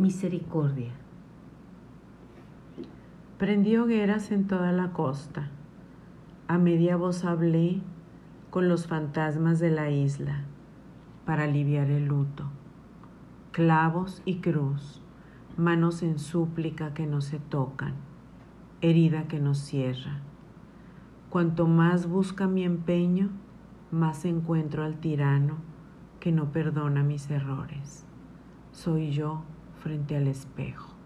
Misericordia. Prendí hogueras en toda la costa. A media voz hablé con los fantasmas de la isla para aliviar el luto. Clavos y cruz, manos en súplica que no se tocan, herida que no cierra. Cuanto más busca mi empeño, más encuentro al tirano que no perdona mis errores. Soy yo frente al espejo.